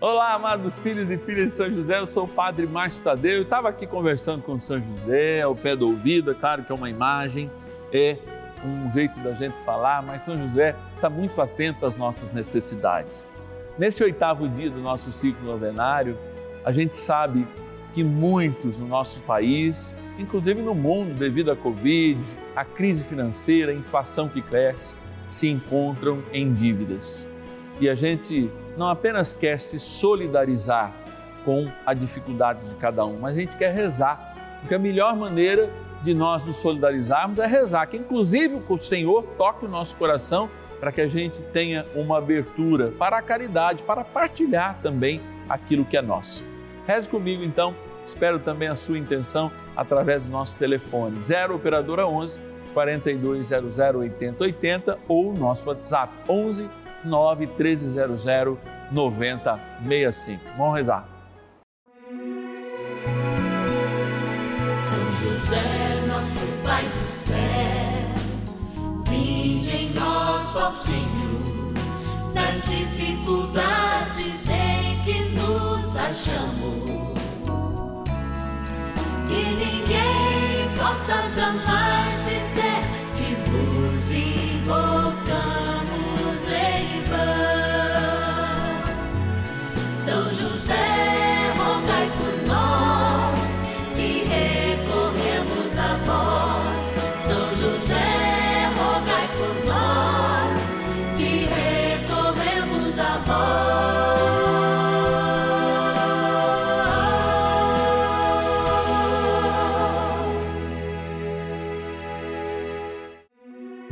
Olá, amados filhos e filhas de São José, eu sou o Padre Márcio Tadeu. Eu estava aqui conversando com São José, ao pé do ouvido, é claro que é uma imagem, é um jeito da gente falar, mas São José está muito atento às nossas necessidades. Nesse oitavo dia do nosso ciclo novenário, a gente sabe que muitos no nosso país, inclusive no mundo, devido à Covid, à crise financeira, à inflação que cresce, se encontram em dívidas. E a gente não apenas quer se solidarizar com a dificuldade de cada um, mas a gente quer rezar, porque a melhor maneira de nós nos solidarizarmos é rezar, que inclusive o Senhor toque o nosso coração para que a gente tenha uma abertura para a caridade, para partilhar também aquilo que é nosso. Reze comigo então, espero também a sua intenção através do nosso telefone 0 operadora 11 4200 8080 ou nosso WhatsApp 11 9 1300 9065. Vamos rezar. São José, nosso Pai do céu, vinde em nós, ó Senhor, nas dificuldades em que nos achamos. Que ninguém possa jamais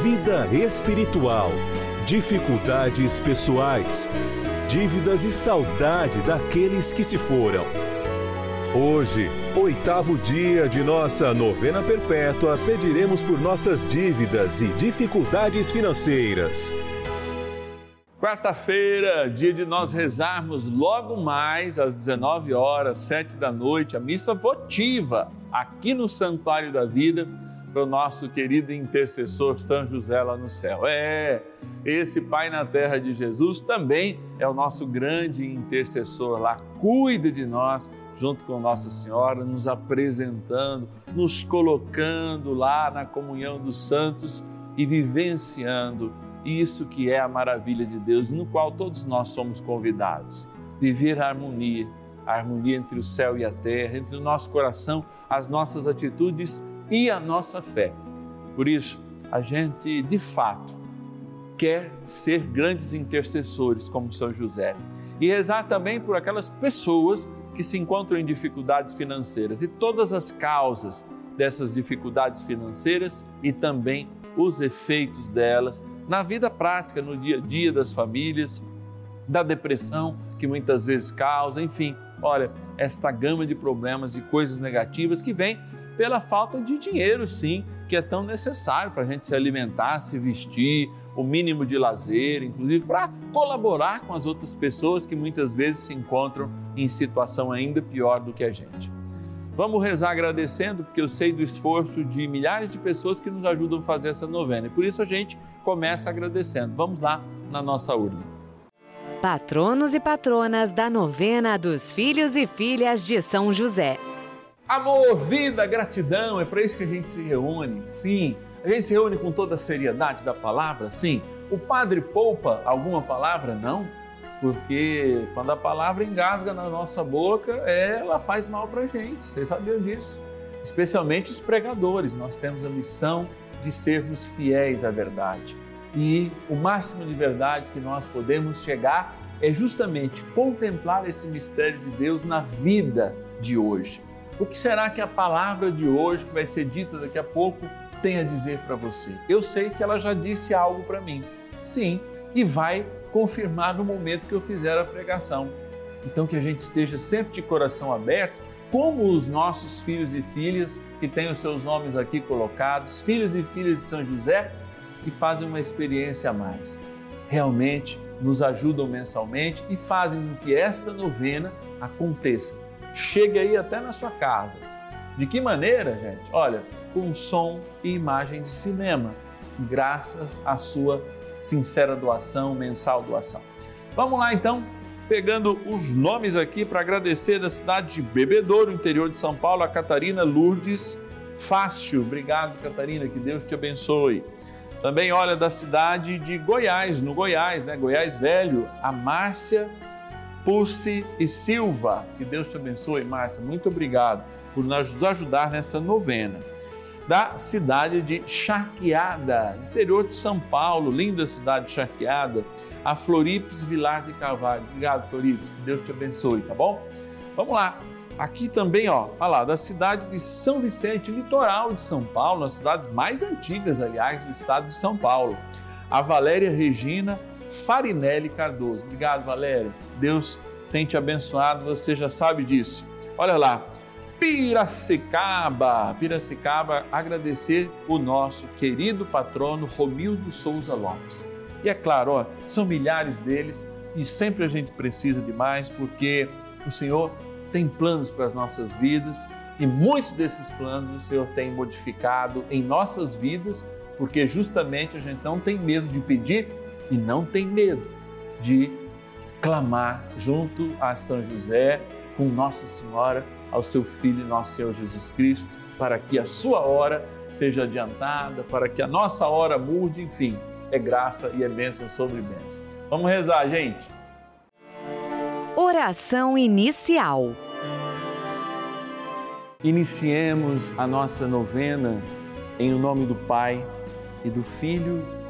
vida espiritual, dificuldades pessoais dívidas e saudade daqueles que se foram. Hoje, oitavo dia de nossa novena perpétua, pediremos por nossas dívidas e dificuldades financeiras. Quarta-feira, dia de nós rezarmos logo mais às 19 horas, 7 da noite, a missa votiva aqui no Santuário da Vida para o nosso querido intercessor São José lá no céu. É, esse Pai na terra de Jesus também é o nosso grande intercessor lá, cuida de nós junto com Nossa Senhora, nos apresentando, nos colocando lá na comunhão dos santos e vivenciando isso que é a maravilha de Deus, no qual todos nós somos convidados. Viver a harmonia, a harmonia entre o céu e a terra, entre o nosso coração, as nossas atitudes e a nossa fé. Por isso, a gente de fato quer ser grandes intercessores como São José e rezar também por aquelas pessoas que se encontram em dificuldades financeiras e todas as causas dessas dificuldades financeiras e também os efeitos delas na vida prática, no dia a dia das famílias, da depressão que muitas vezes causa, enfim, olha, esta gama de problemas, de coisas negativas que vem pela falta de dinheiro, sim, que é tão necessário para a gente se alimentar, se vestir, o mínimo de lazer, inclusive para colaborar com as outras pessoas que muitas vezes se encontram em situação ainda pior do que a gente. Vamos rezar agradecendo, porque eu sei do esforço de milhares de pessoas que nos ajudam a fazer essa novena. E por isso a gente começa agradecendo. Vamos lá na nossa urna. Patronos e patronas da novena dos filhos e filhas de São José. Amor, vida, gratidão, é para isso que a gente se reúne. Sim, a gente se reúne com toda a seriedade da palavra. Sim, o padre poupa alguma palavra? Não, porque quando a palavra engasga na nossa boca, ela faz mal para a gente. Vocês sabiam disso? Especialmente os pregadores, nós temos a missão de sermos fiéis à verdade. E o máximo de verdade que nós podemos chegar é justamente contemplar esse mistério de Deus na vida de hoje o que será que a palavra de hoje, que vai ser dita daqui a pouco, tem a dizer para você? Eu sei que ela já disse algo para mim. Sim, e vai confirmar no momento que eu fizer a pregação. Então que a gente esteja sempre de coração aberto, como os nossos filhos e filhas que têm os seus nomes aqui colocados, filhos e filhas de São José, que fazem uma experiência a mais. Realmente nos ajudam mensalmente e fazem com que esta novena aconteça. Chegue aí até na sua casa. De que maneira, gente? Olha, com som e imagem de cinema, graças à sua sincera doação, mensal doação. Vamos lá então, pegando os nomes aqui para agradecer da cidade de Bebedouro, interior de São Paulo, a Catarina Lourdes Fácil. Obrigado, Catarina, que Deus te abençoe. Também, olha, da cidade de Goiás, no Goiás, né? Goiás Velho, a Márcia Pussi e Silva. Que Deus te abençoe, Márcia. Muito obrigado por nos ajudar nessa novena. Da cidade de Charqueada, interior de São Paulo, linda cidade de Charqueada, a Floripes Vilar de Carvalho. Obrigado, Floripes. Que Deus te abençoe, tá bom? Vamos lá. Aqui também, ó, olha lá, da cidade de São Vicente, litoral de São Paulo, as cidades mais antigas, aliás, do estado de São Paulo. A Valéria Regina Farinelli Cardoso. Obrigado, Valéria. Deus tem te abençoado, você já sabe disso. Olha lá, Piracicaba, Piracicaba, agradecer o nosso querido patrono Romildo Souza Lopes. E é claro, ó, são milhares deles e sempre a gente precisa de mais porque o Senhor tem planos para as nossas vidas e muitos desses planos o Senhor tem modificado em nossas vidas, porque justamente a gente não tem medo de pedir e não tem medo de clamar junto a São José, com Nossa Senhora, ao seu Filho, nosso Senhor Jesus Cristo, para que a sua hora seja adiantada, para que a nossa hora mude, enfim, é graça e é bênção sobre bênção. Vamos rezar, gente. Oração inicial. Iniciemos a nossa novena em nome do Pai e do Filho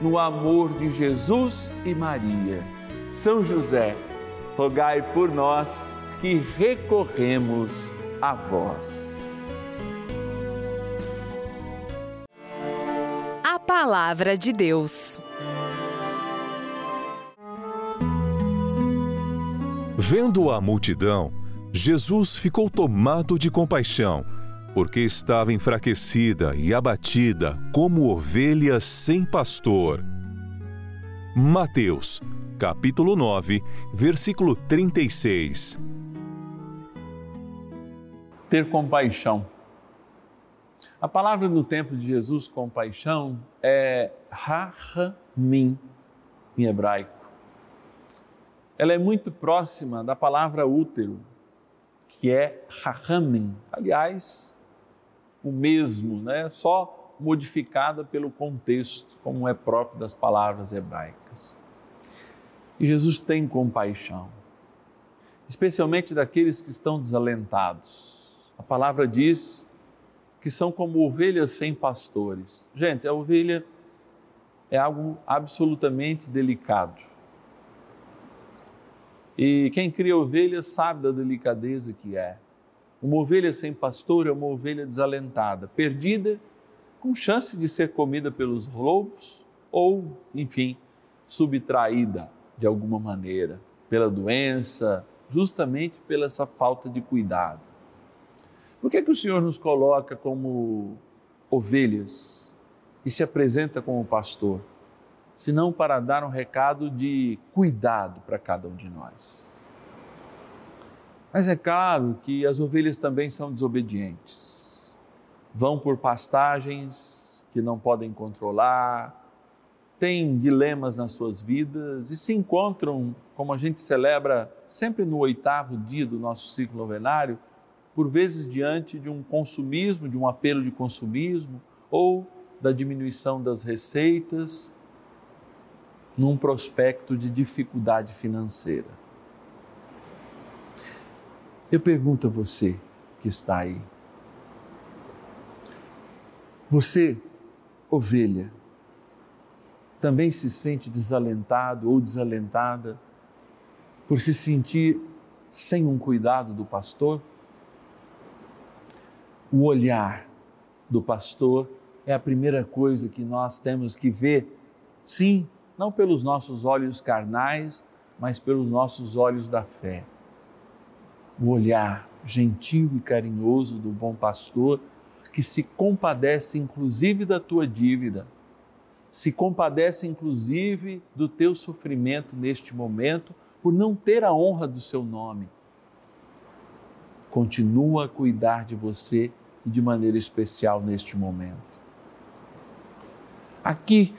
no amor de Jesus e Maria. São José, rogai por nós que recorremos a vós. A Palavra de Deus. Vendo a multidão, Jesus ficou tomado de compaixão, porque estava enfraquecida e abatida como ovelha sem pastor. Mateus, capítulo 9, versículo 36. Ter compaixão. A palavra no tempo de Jesus, compaixão, é rahamim em hebraico. Ela é muito próxima da palavra útero, que é rahamim. Aliás, o mesmo, né? Só modificada pelo contexto, como é próprio das palavras hebraicas. E Jesus tem compaixão, especialmente daqueles que estão desalentados. A palavra diz que são como ovelhas sem pastores. Gente, a ovelha é algo absolutamente delicado. E quem cria ovelha sabe da delicadeza que é. Uma ovelha sem pastor é uma ovelha desalentada, perdida, com chance de ser comida pelos lobos ou, enfim, subtraída de alguma maneira pela doença, justamente pela essa falta de cuidado. Por que, que o Senhor nos coloca como ovelhas e se apresenta como pastor? Senão para dar um recado de cuidado para cada um de nós. Mas é claro que as ovelhas também são desobedientes. Vão por pastagens que não podem controlar, têm dilemas nas suas vidas e se encontram, como a gente celebra sempre no oitavo dia do nosso ciclo novenário, por vezes diante de um consumismo, de um apelo de consumismo ou da diminuição das receitas, num prospecto de dificuldade financeira. Eu pergunto a você que está aí. Você, ovelha, também se sente desalentado ou desalentada por se sentir sem um cuidado do pastor? O olhar do pastor é a primeira coisa que nós temos que ver, sim, não pelos nossos olhos carnais, mas pelos nossos olhos da fé o olhar gentil e carinhoso do bom pastor que se compadece inclusive da tua dívida, se compadece inclusive do teu sofrimento neste momento por não ter a honra do seu nome. Continua a cuidar de você e de maneira especial neste momento. Aqui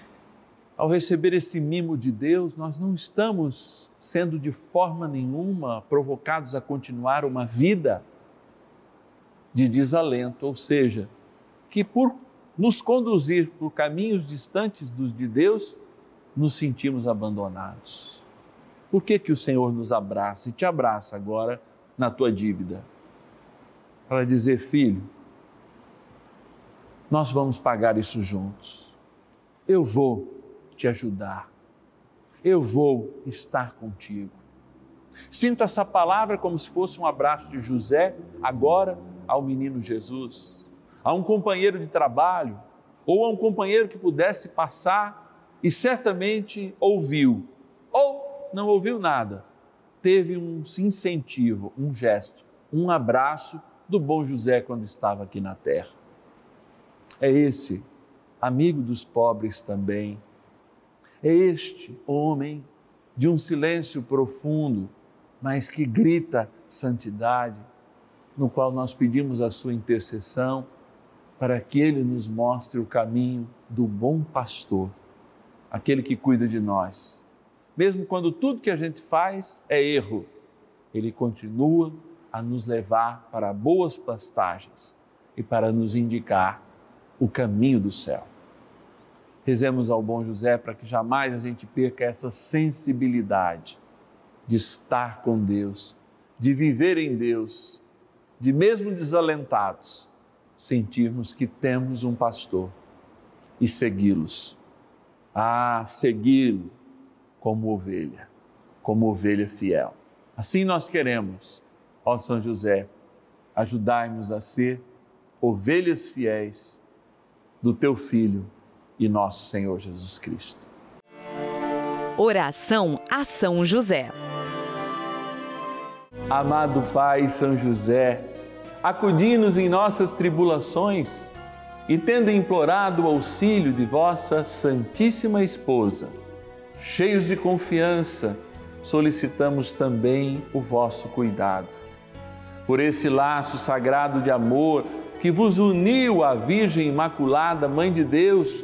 ao receber esse mimo de Deus, nós não estamos sendo de forma nenhuma provocados a continuar uma vida de desalento, ou seja, que por nos conduzir por caminhos distantes dos de Deus, nos sentimos abandonados. Por que, que o Senhor nos abraça e te abraça agora na tua dívida? Para dizer, filho, nós vamos pagar isso juntos. Eu vou te ajudar. Eu vou estar contigo. Sinta essa palavra como se fosse um abraço de José, agora ao menino Jesus, a um companheiro de trabalho, ou a um companheiro que pudesse passar e certamente ouviu, ou não ouviu nada, teve um incentivo, um gesto, um abraço do bom José quando estava aqui na terra. É esse, amigo dos pobres também, este homem de um silêncio profundo, mas que grita santidade, no qual nós pedimos a sua intercessão para que ele nos mostre o caminho do bom pastor, aquele que cuida de nós. Mesmo quando tudo que a gente faz é erro, ele continua a nos levar para boas pastagens e para nos indicar o caminho do céu. Rezemos ao bom José para que jamais a gente perca essa sensibilidade de estar com Deus, de viver em Deus, de mesmo desalentados, sentirmos que temos um pastor e segui-los. Ah, segui-lo como ovelha, como ovelha fiel. Assim nós queremos, ó São José, ajudai-nos a ser ovelhas fiéis do teu filho e nosso Senhor Jesus Cristo. Oração a São José. Amado Pai São José, acudi-nos em nossas tribulações e, tendo implorado o auxílio de vossa Santíssima Esposa, cheios de confiança, solicitamos também o vosso cuidado. Por esse laço sagrado de amor que vos uniu à Virgem Imaculada, Mãe de Deus,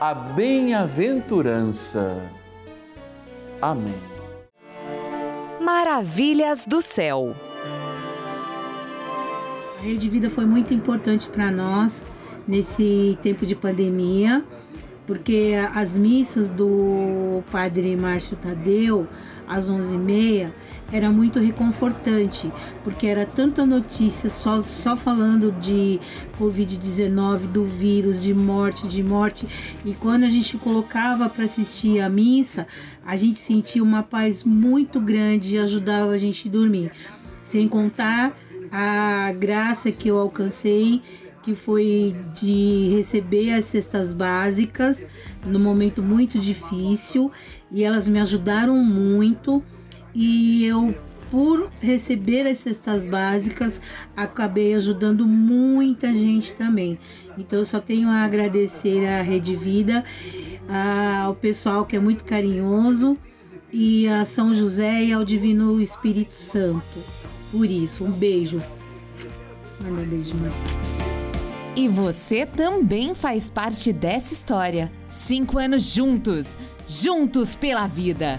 a bem-aventurança. Amém. Maravilhas do céu. A Rede Vida foi muito importante para nós nesse tempo de pandemia porque as missas do padre Márcio Tadeu às 11h30 era muito reconfortante, porque era tanta notícia só, só falando de Covid-19, do vírus, de morte, de morte. E quando a gente colocava para assistir a missa, a gente sentia uma paz muito grande e ajudava a gente a dormir. Sem contar a graça que eu alcancei que foi de receber as cestas básicas no momento muito difícil e elas me ajudaram muito e eu por receber as cestas básicas acabei ajudando muita gente também. Então eu só tenho a agradecer à Rede Vida, ao pessoal que é muito carinhoso e a São José e ao Divino Espírito Santo. Por isso, um beijo. Manda beijo, mãe. E você também faz parte dessa história. Cinco anos juntos, juntos pela vida.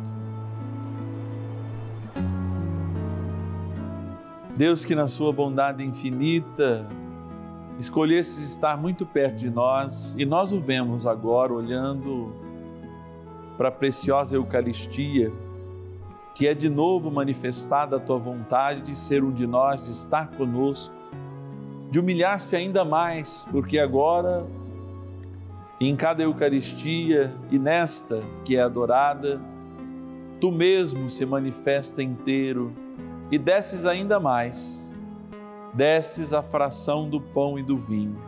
Deus, que na Sua bondade infinita escolhesse estar muito perto de nós e nós o vemos agora olhando para a preciosa Eucaristia, que é de novo manifestada a Tua vontade de ser um de nós, de estar conosco de humilhar-se ainda mais, porque agora, em cada Eucaristia e nesta que é adorada, tu mesmo se manifesta inteiro e desces ainda mais, desces a fração do pão e do vinho.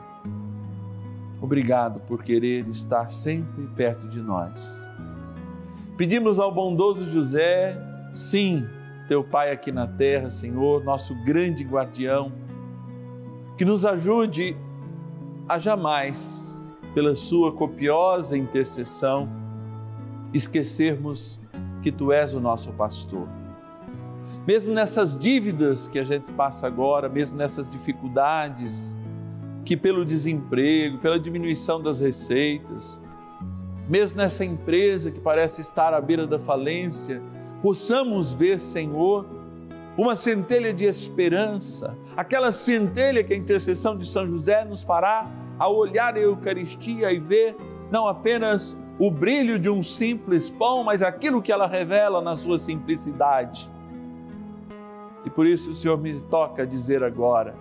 Obrigado por querer estar sempre perto de nós. Pedimos ao bondoso José, sim, teu Pai aqui na terra, Senhor, nosso grande guardião, que nos ajude a jamais, pela Sua copiosa intercessão, esquecermos que Tu és o nosso pastor. Mesmo nessas dívidas que a gente passa agora, mesmo nessas dificuldades, que pelo desemprego, pela diminuição das receitas, mesmo nessa empresa que parece estar à beira da falência, possamos ver, Senhor, uma centelha de esperança, aquela centelha que a intercessão de São José nos fará ao olhar a Eucaristia e ver não apenas o brilho de um simples pão, mas aquilo que ela revela na sua simplicidade. E por isso o Senhor me toca dizer agora: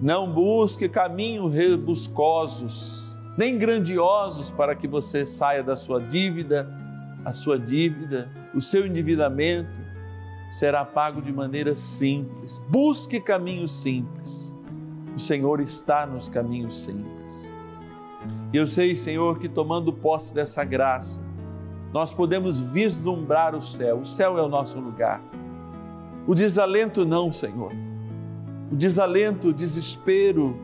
não busque caminhos rebuscosos, nem grandiosos para que você saia da sua dívida, a sua dívida, o seu endividamento será pago de maneira simples. Busque caminhos simples. O Senhor está nos caminhos simples. E eu sei, Senhor, que tomando posse dessa graça, nós podemos vislumbrar o céu. O céu é o nosso lugar. O desalento não, Senhor. O desalento, o desespero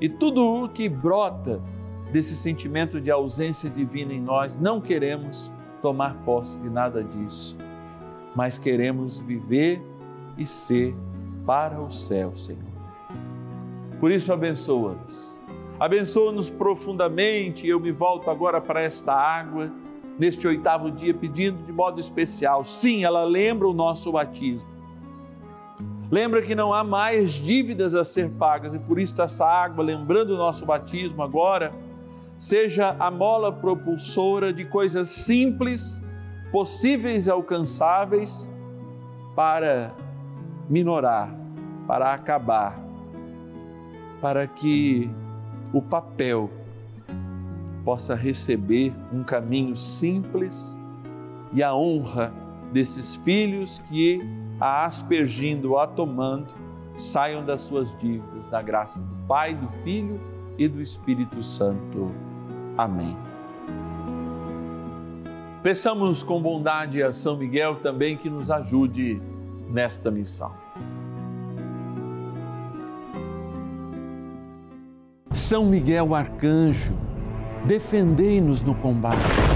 e tudo o que brota desse sentimento de ausência divina em nós, não queremos tomar posse de nada disso, mas queremos viver e ser para o céu, Senhor. Por isso, abençoa-nos. Abençoa-nos profundamente. Eu me volto agora para esta água, neste oitavo dia, pedindo de modo especial. Sim, ela lembra o nosso batismo. Lembra que não há mais dívidas a ser pagas e por isso essa água, lembrando o nosso batismo agora, seja a mola propulsora de coisas simples, possíveis e alcançáveis para minorar, para acabar, para que o papel possa receber um caminho simples e a honra desses filhos que, a aspergindo, a tomando, saiam das suas dívidas, da graça do Pai, do Filho e do Espírito Santo. Amém. Peçamos com bondade a São Miguel também que nos ajude nesta missão. São Miguel Arcanjo, defendei-nos no combate.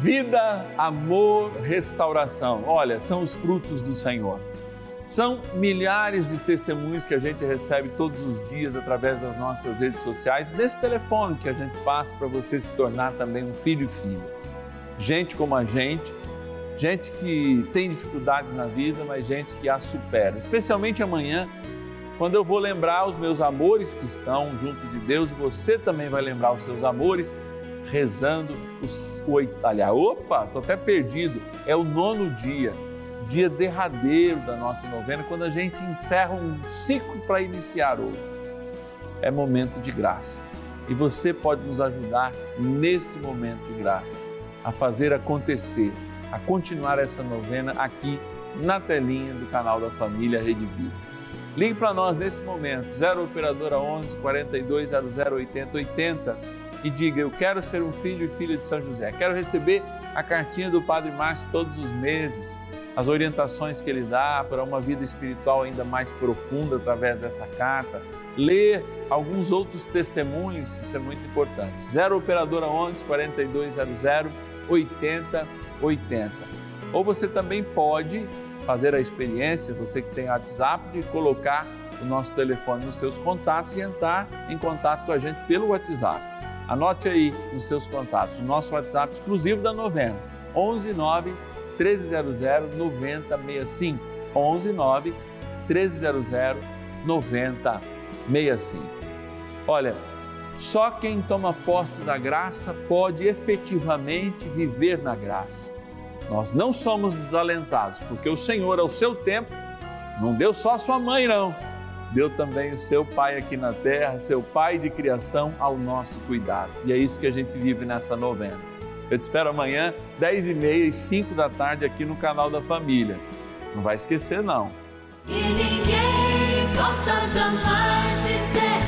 Vida, amor, restauração. Olha, são os frutos do Senhor. São milhares de testemunhos que a gente recebe todos os dias através das nossas redes sociais, desse telefone que a gente passa para você se tornar também um filho e filha. Gente como a gente, gente que tem dificuldades na vida, mas gente que as supera. Especialmente amanhã, quando eu vou lembrar os meus amores que estão junto de Deus, e você também vai lembrar os seus amores, rezando os oito. Aliás, opa, estou até perdido. É o nono dia dia derradeiro da nossa novena, quando a gente encerra um ciclo para iniciar outro. É momento de graça. E você pode nos ajudar nesse momento de graça a fazer acontecer, a continuar essa novena aqui na telinha do canal da família Rede Vida. Ligue para nós nesse momento, 0 operadora 11 4200 80 80 e diga: Eu quero ser um filho e filha de São José. Quero receber a cartinha do Padre Márcio todos os meses as orientações que ele dá para uma vida espiritual ainda mais profunda através dessa carta, ler alguns outros testemunhos, isso é muito importante. 0 operadora 11 4200 80 80. Ou você também pode fazer a experiência, você que tem WhatsApp, de colocar o nosso telefone nos seus contatos e entrar em contato com a gente pelo WhatsApp. Anote aí nos seus contatos, nosso WhatsApp exclusivo da novena, 11 9 1300 9065. 11 9 1300 9065. Olha, só quem toma posse da graça pode efetivamente viver na graça. Nós não somos desalentados, porque o Senhor, ao seu tempo, não deu só a sua mãe, não. Deu também o seu pai aqui na terra, seu pai de criação, ao nosso cuidado. E é isso que a gente vive nessa novena. Eu te espero amanhã, 10 e meia e 5 da tarde aqui no canal da Família. Não vai esquecer, não. Ninguém possa jamais dizer